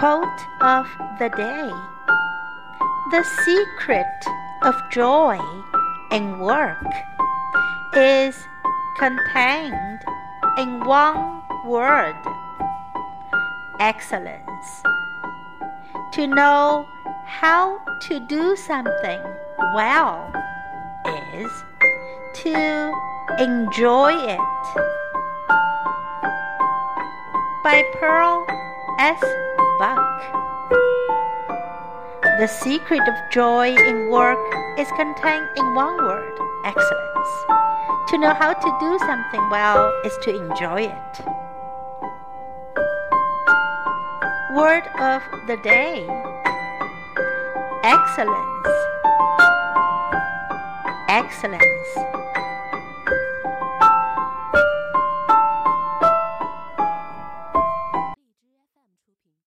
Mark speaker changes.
Speaker 1: Quote of the day The secret of joy in work is contained in one word excellence. To know how to do something well is to enjoy it. By Pearl S. The secret of joy in work is contained in one word excellence. To know how to do something well is to enjoy it. Word of the day Excellence. Excellence.